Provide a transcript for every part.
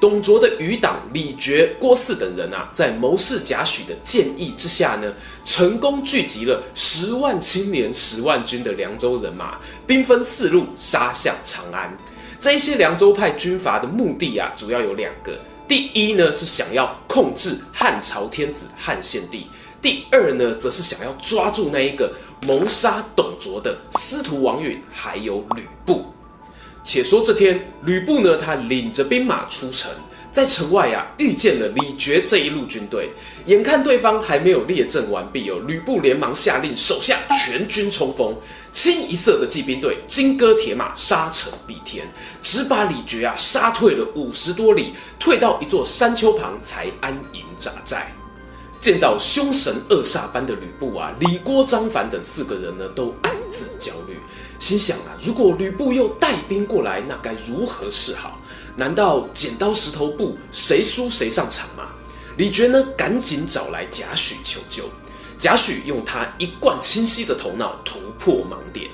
董卓的余党李傕、郭汜等人啊，在谋士贾诩的建议之下呢，成功聚集了十万青年、十万军的凉州人马，兵分四路杀向长安。这一些凉州派军阀的目的啊，主要有两个：第一呢，是想要控制汉朝天子汉献帝；第二呢，则是想要抓住那一个谋杀董卓的司徒王允，还有吕布。且说这天，吕布呢，他领着兵马出城，在城外啊，遇见了李傕这一路军队。眼看对方还没有列阵完毕哦，吕布连忙下令手下全军冲锋，清一色的骑兵队，金戈铁马，杀成蔽天，只把李傕啊杀退了五十多里，退到一座山丘旁才安营扎寨。见到凶神恶煞般的吕布啊，李郭张樊等四个人呢，都暗自焦虑。心想啊，如果吕布又带兵过来，那该如何是好？难道剪刀石头布，谁输谁上场吗？李傕呢，赶紧找来贾诩求救。贾诩用他一贯清晰的头脑突破盲点。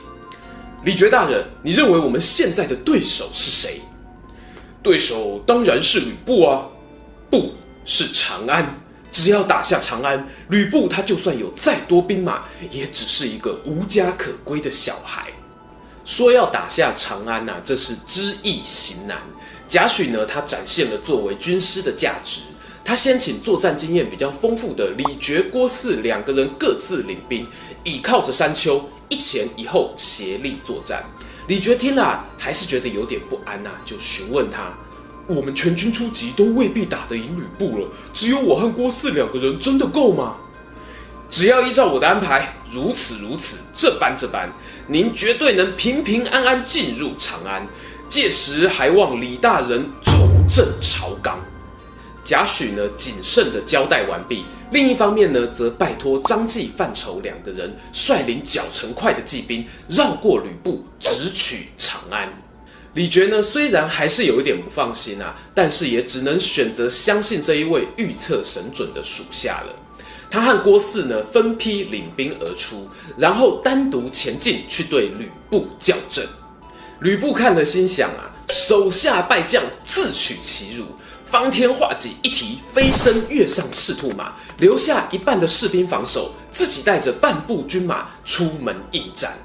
李傕大人，你认为我们现在的对手是谁？对手当然是吕布啊，不是长安。只要打下长安，吕布他就算有再多兵马，也只是一个无家可归的小孩。说要打下长安呐、这是知易行难。贾诩呢，他展现了作为军师的价值。他先请作战经验比较丰富的李傕、郭汜两个人各自领兵，倚靠着山丘，一前一后协力作战。李傕听了还是觉得有点不安呐、就询问他：我们全军出击都未必打得赢吕布了，只有我和郭汜两个人真的够吗？只要依照我的安排，如此如此，这般这般。您绝对能平平安安进入长安，届时还望李大人重振朝纲。贾诩呢，谨慎地交代完毕。另一方面呢，则拜托张继、范畴两个人率领脚程快的骑兵绕过吕布，直取长安。李傕呢，虽然还是有一点不放心啊，但是也只能选择相信这一位预测神准的属下了。他和郭汜呢，分批领兵而出，然后单独前进去对吕布叫阵。吕布看了，心想啊，手下败将自取其辱，方天画戟一提，飞身跃上赤兔马，留下一半的士兵防守，自己带着半部军马出门应战。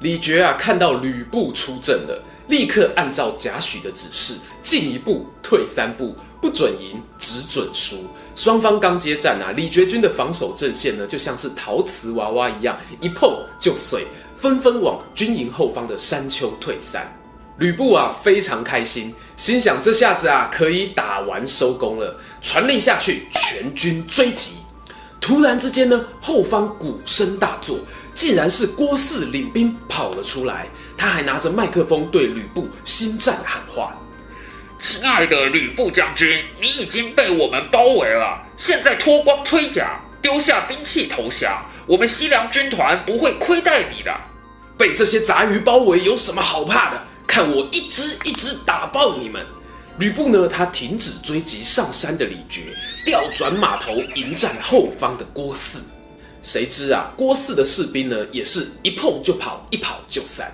李傕啊，看到吕布出阵了，立刻按照贾诩的指示，进一步退三步，不准赢，只准输。双方刚接战啊，李傕军的防守阵线呢，就像是陶瓷娃娃一样，一碰就碎，纷纷往军营后方的山丘退散。吕布啊，非常开心，心想这下子啊，可以打完收工了，传令下去，全军追击。突然之间呢，后方鼓声大作，竟然是郭汜领兵跑了出来，他还拿着麦克风对吕布心战喊话。亲爱的吕布将军，你已经被我们包围了，现在脱光盔甲，丢下兵器投降，我们西凉军团不会亏待你的。被这些杂鱼包围有什么好怕的？看我一支一支打爆你们！吕布呢？他停止追击上山的李傕，调转马头迎战后方的郭汜。谁知啊，郭汜的士兵呢，也是一碰就跑，一跑就散。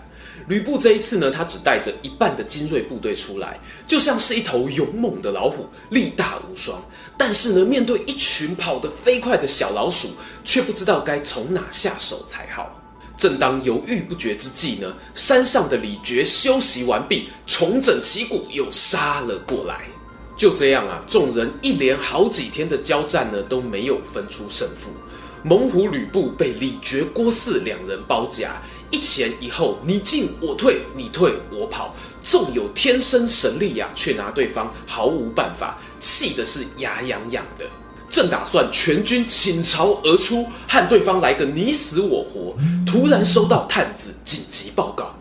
吕布这一次呢，他只带着一半的精锐部队出来，就像是一头勇猛的老虎，力大无双。但是呢，面对一群跑得飞快的小老鼠，却不知道该从哪下手才好。正当犹豫不决之际呢，山上的李傕休息完毕，重整旗鼓，又杀了过来。就这样啊，众人一连好几天的交战呢，都没有分出胜负。猛虎吕布被李傕、郭汜两人包夹。一前一后，你进我退，你退我跑，纵有天生神力呀、啊，却拿对方毫无办法，气的是牙痒痒的。正打算全军倾巢而出，和对方来个你死我活，突然收到探子紧急报告：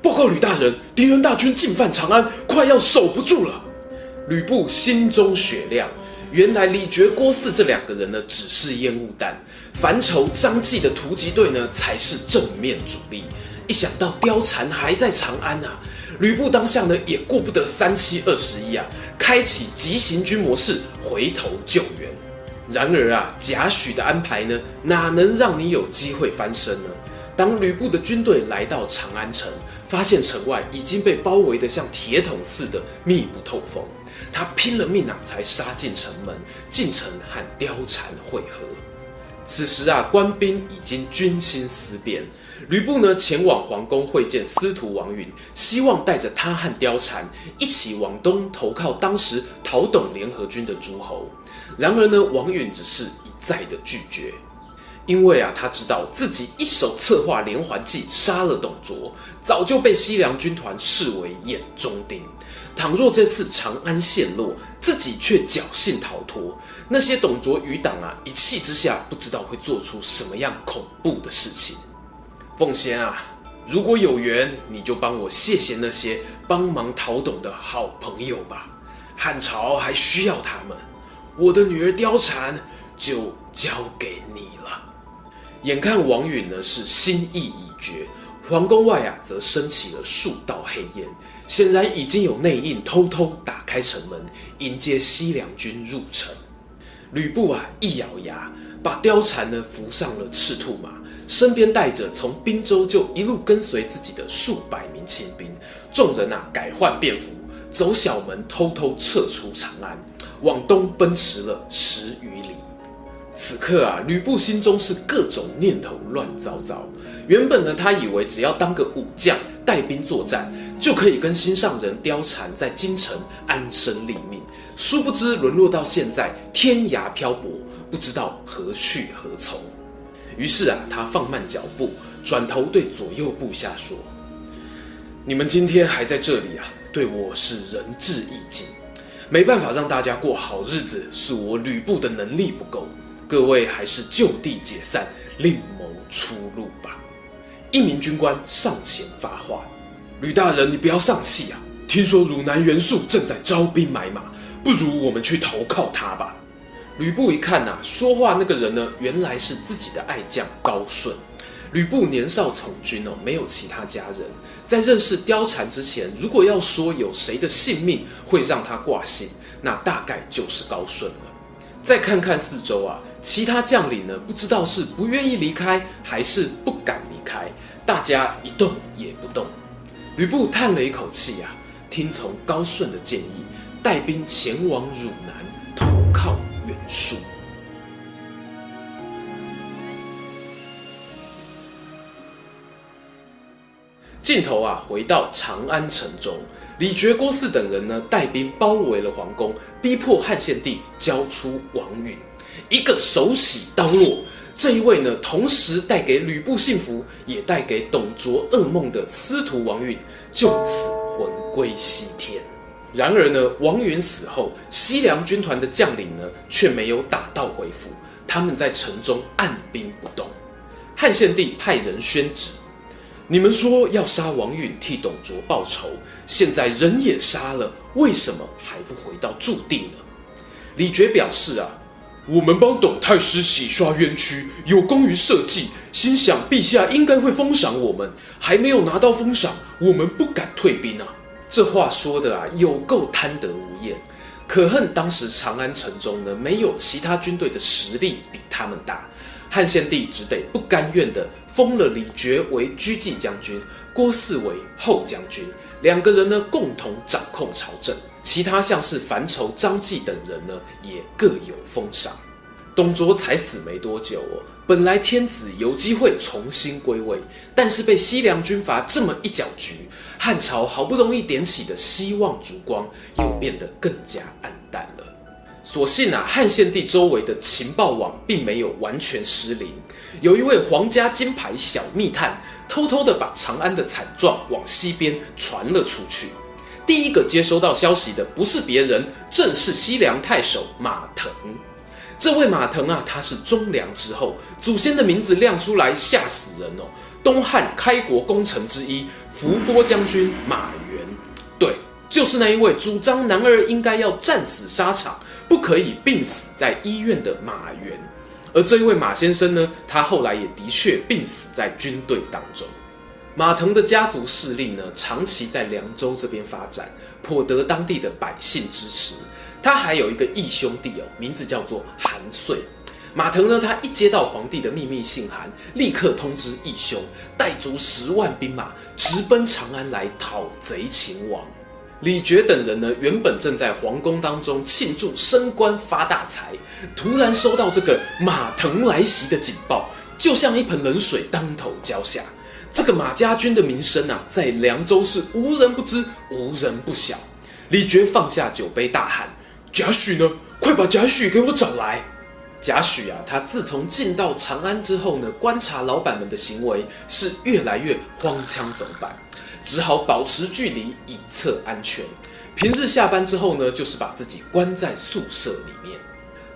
报告吕大人，敌人大军进犯长安，快要守不住了。吕布心中雪亮，原来李觉、郭汜这两个人呢，只是烟雾弹，樊稠、张继的突击队呢，才是正面主力。一想到貂蝉还在长安啊，吕布当下呢，也顾不得三七二十一啊，开启急行军模式，回头救援。然而啊，贾诩的安排呢，哪能让你有机会翻身呢？当吕布的军队来到长安城，发现城外已经被包围得像铁桶似的，密不透风。他拼了命啊，才杀进城门，进城和貂蝉会合。此时啊，官兵已经军心思变。吕布呢，前往皇宫会见司徒王允，希望带着他和貂蝉一起往东投靠当时讨董联合军的诸侯。然而呢，王允只是一再的拒绝。因为啊，他知道自己一手策划连环计杀了董卓，早就被西凉军团视为眼中钉。倘若这次长安陷落，自己却侥幸逃脱，那些董卓余党啊，一气之下不知道会做出什么样恐怖的事情。奉先啊，如果有缘，你就帮我谢谢那些帮忙讨董的好朋友吧。汉朝还需要他们，我的女儿貂蝉就交给你了。眼看王允呢是心意已决，皇宫外啊则升起了数道黑烟，显然已经有内应偷偷打开城门迎接西凉军入城。吕布啊一咬牙，把貂蝉呢扶上了赤兔马，身边带着从滨州就一路跟随自己的数百名亲兵，众人啊改换便服，走小门偷偷撤出长安，往东奔驰了十余里。此刻啊，吕布心中是各种念头乱糟糟。原本呢，他以为只要当个武将，带兵作战，就可以跟心上人貂蝉在京城安身立命。殊不知，沦落到现在，天涯漂泊，不知道何去何从。于是啊，他放慢脚步，转头对左右部下说：“你们今天还在这里啊，对我是仁至义尽。没办法让大家过好日子，是我吕布的能力不够。”各位还是就地解散，另谋出路吧。一名军官上前发话：“吕大人，你不要丧气啊！听说汝南袁术正在招兵买马，不如我们去投靠他吧。”吕布一看呐、说话那个人呢，原来是自己的爱将高顺。吕布年少从军哦，没有其他家人。在认识貂蝉之前，如果要说有谁的性命会让他挂心，那大概就是高顺了。再看看四周啊，其他将领呢，不知道是不愿意离开，还是不敢离开，大家一动也不动。吕布叹了一口气啊，听从高顺的建议，带兵前往汝南投靠袁术。镜头啊，回到长安城中。李傕、郭汜等人呢，带兵包围了皇宫，逼迫汉献帝交出王允。一个手起刀落，这一位呢，同时带给吕布幸福，也带给董卓噩梦的司徒王允，就此魂归西天。然而呢，王允死后，西凉军团的将领呢，却没有打道回府，他们在城中按兵不动。汉献帝派人宣旨。你们说要杀王允替董卓报仇，现在人也杀了，为什么还不回到驻地呢？李傕表示啊，我们帮董太师洗刷冤屈，有功于社稷，心想陛下应该会封赏我们，还没有拿到封赏，我们不敢退兵啊。这话说的啊，有够贪得无厌。可恨当时长安城中呢，没有其他军队的实力比他们大。汉献帝只得不甘愿地封了李傕为车骑将军，郭汜为后将军，两个人呢共同掌控朝政。其他像是樊稠、张继等人呢，也各有封赏。董卓才死没多久哦，本来天子有机会重新归位，但是被西凉军阀这么一搅局，汉朝好不容易点起的希望烛光，又变得更加暗淡了。所幸啊，汉献帝周围的情报网并没有完全失灵。有一位皇家金牌小密探，偷偷的把长安的惨状往西边传了出去。第一个接收到消息的不是别人，正是西凉太守马腾。这位马腾啊，他是忠良之后，祖先的名字亮出来吓死人哦。东汉开国功臣之一，伏波将军马援。对，就是那一位主张男儿应该要战死沙场，不可以病死在医院的马援。而这一位马先生呢，他后来也的确病死在军队当中。马腾的家族势力呢，长期在凉州这边发展，颇得当地的百姓支持。他还有一个义兄弟哦，名字叫做韩遂。马腾呢，他一接到皇帝的秘密信函，立刻通知义兄带足十万兵马，直奔长安来讨贼擒王。李傕等人呢，原本正在皇宫当中庆祝升官发大财，突然收到这个马腾来袭的警报，就像一盆冷水当头浇下。这个马家军的名声啊，在凉州是无人不知，无人不晓。李觉放下酒杯，大喊：“贾诩呢？快把贾诩给我找来！”贾诩啊，他自从进到长安之后呢，观察老板们的行为是越来越荒腔走板，只好保持距离以策安全。平日下班之后呢，就是把自己关在宿舍里。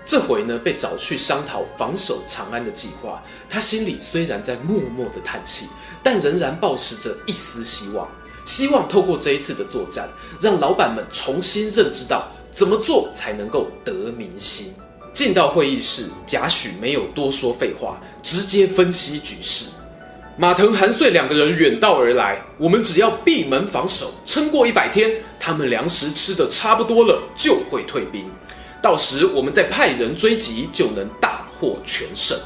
这回呢，被找去商讨防守长安的计划，他心里虽然在默默的叹气，但仍然抱持着一丝希望，希望透过这一次的作战，让老板们重新认知到怎么做才能够得民心。进到会议室，贾诩没有多说废话，直接分析局势。马腾、韩遂两个人远道而来，我们只要闭门防守，撑过一百天，他们粮食吃的差不多了，就会退兵。到时我们再派人追击，就能大获全胜。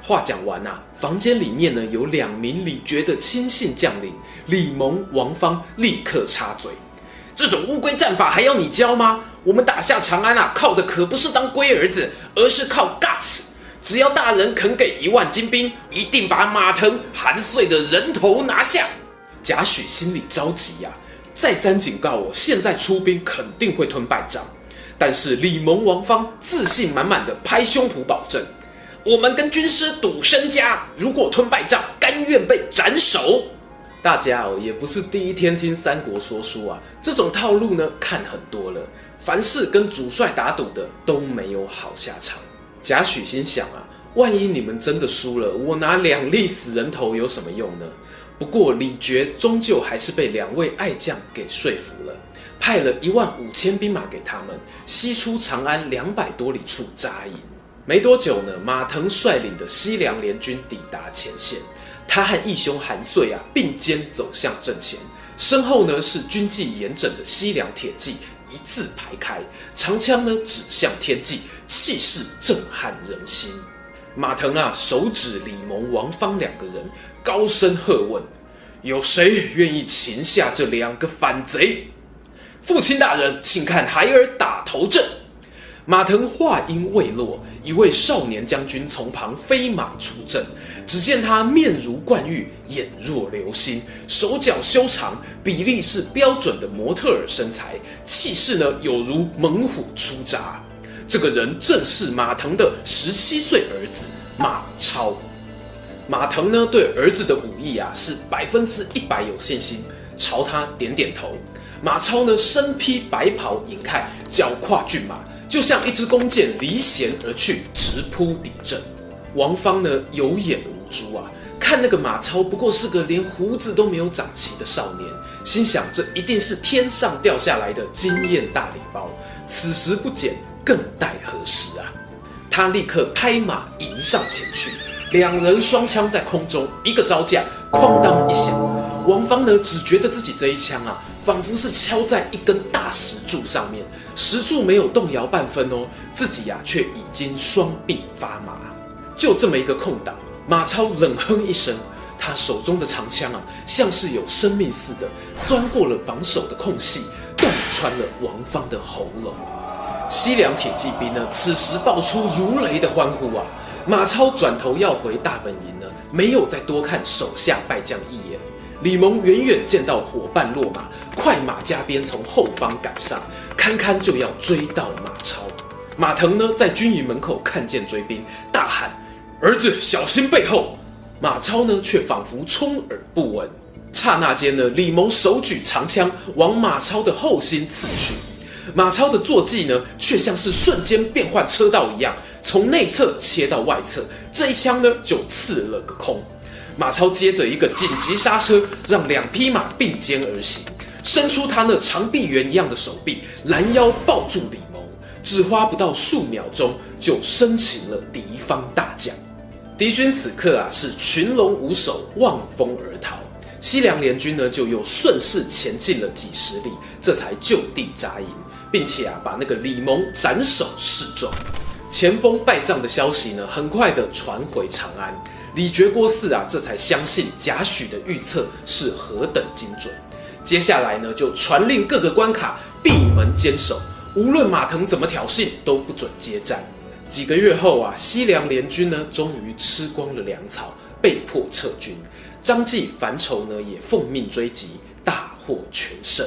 话讲完啊，房间里面呢有两名李傕的亲信将领，李蒙、王方立刻插嘴。这种乌龟战法还要你教吗？我们打下长安啊，靠的可不是当龟儿子，而是靠 guts。只要大人肯给一万精兵，一定把马腾、韩遂的人头拿下。贾诩心里着急呀、再三警告我，现在出兵肯定会吞败仗。但是李蒙、王方自信满满的拍胸脯保证，我们跟军师赌身家，如果吞败仗，甘愿被斩首。大家哦，也不是第一天听三国说书啊，这种套路呢看很多了。凡是跟主帅打赌的都没有好下场。贾诩心想啊，万一你们真的输了，我拿两粒死人头有什么用呢？不过李傕终究还是被两位爱将给说服了，派了一万五千兵马给他们，西出长安两百多里处扎营。没多久呢，马腾率领的西凉联军抵达前线。他和义兄韩遂啊并肩走向阵前，身后呢是军纪严整的西凉铁骑一字排开，长枪呢指向天际，气势震撼人心。马腾啊手指李蒙、王方两个人，高声喝问：“有谁愿意擒下这两个反贼？”父亲大人，请看孩儿打头阵。马腾话音未落，一位少年将军从旁飞马出阵。只见他面如冠玉，眼若流星，手脚修长，比例是标准的模特儿身材，气势呢有如猛虎出闸。这个人正是马腾的十七岁儿子马超。马腾呢对儿子的武艺啊是百分之一百有信心，朝他点点头。马超呢身披白袍银铠，脚跨骏马，就像一支弓箭离弦而去，直扑敌阵。王方呢有眼无珠啊，看那个马超不过是个连胡子都没有长齐的少年，心想这一定是天上掉下来的经验大礼包，此时不捡更待何时啊！他立刻拍马迎上前去，两人双枪在空中一个招架，哐当一响，王方呢只觉得自己这一枪啊，仿佛是敲在一根大石柱上面，石柱没有动摇半分哦，自己呀、却已经双臂发麻。就这么一个空档，马超冷哼一声，他手中的长枪啊，像是有生命似的，钻过了防守的空隙，洞穿了王方的喉咙。西凉铁骑兵呢，此时爆出如雷的欢呼啊！马超转头要回大本营呢，没有再多看手下败将一眼。李蒙远远见到伙伴落马，快马加鞭从后方赶上，堪堪就要追到马超。马腾呢，在军营门口看见追兵，大喊。儿子小心背后，马超呢却仿佛充耳不闻。刹那间呢，李蒙手举长枪往马超的后心刺去，马超的坐骑呢却像是瞬间变换车道一样，从内侧切到外侧，这一枪呢就刺了个空。马超接着一个紧急刹车，让两匹马并肩而行，伸出他那长臂猿一样的手臂，拦腰抱住李蒙，只花不到数秒钟就生擒了敌方大将。敌军此刻啊是群龙无首，望风而逃。西凉联军呢就又顺势前进了几十里，这才就地扎营，并且啊把那个李蒙斩首示众。前锋败仗的消息呢，很快的传回长安。李傕郭汜啊，这才相信贾诩的预测是何等精准。接下来呢，就传令各个关卡闭门坚守，无论马腾怎么挑衅，都不准接战。几个月后啊，西凉联军呢，终于吃光了粮草，被迫撤军。张继、樊稠呢，也奉命追击，大获全胜。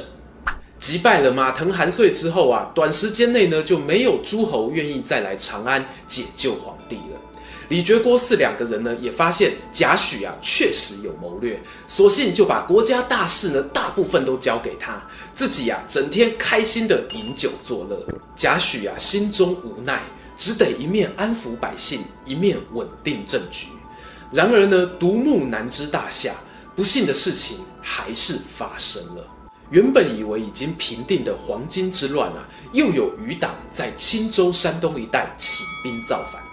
击败了马腾、韩遂之后啊，短时间内呢就没有诸侯愿意再来长安解救皇帝了。李傕、郭汜两个人呢也发现贾诩啊确实有谋略，索性就把国家大事呢大部分都交给他，自己啊整天开心的饮酒作乐。贾诩啊心中无奈，只得一面安抚百姓，一面稳定政局。然而呢，独木难支大厦，不幸的事情还是发生了。原本以为已经平定的黄巾之乱啊，又有余党在青州、山东一带起兵造反。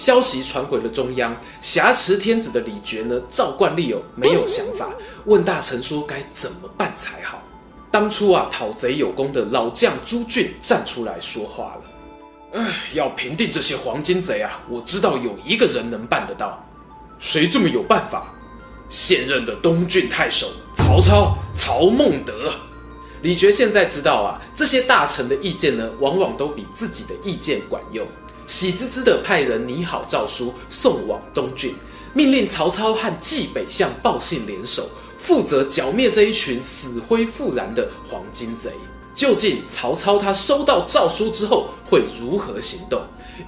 消息传回了中央，挟持天子的李傕呢，照惯例哦，没有想法，问大臣说该怎么办才好。当初啊，讨贼有功的老将朱俊站出来说话了：“哎，要平定这些黄巾贼啊，我知道有一个人能办得到。谁这么有办法？现任的东郡太守曹操，曹孟德。”李傕现在知道啊，这些大臣的意见呢，往往都比自己的意见管用，喜滋滋的派人拟好诏书送往东郡，命令曹操和冀北相报信联手，负责剿灭这一群死灰复燃的黄金贼。究竟曹操他收到诏书之后会如何行动？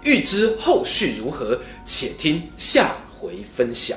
欲知后续如何，且听下回分晓。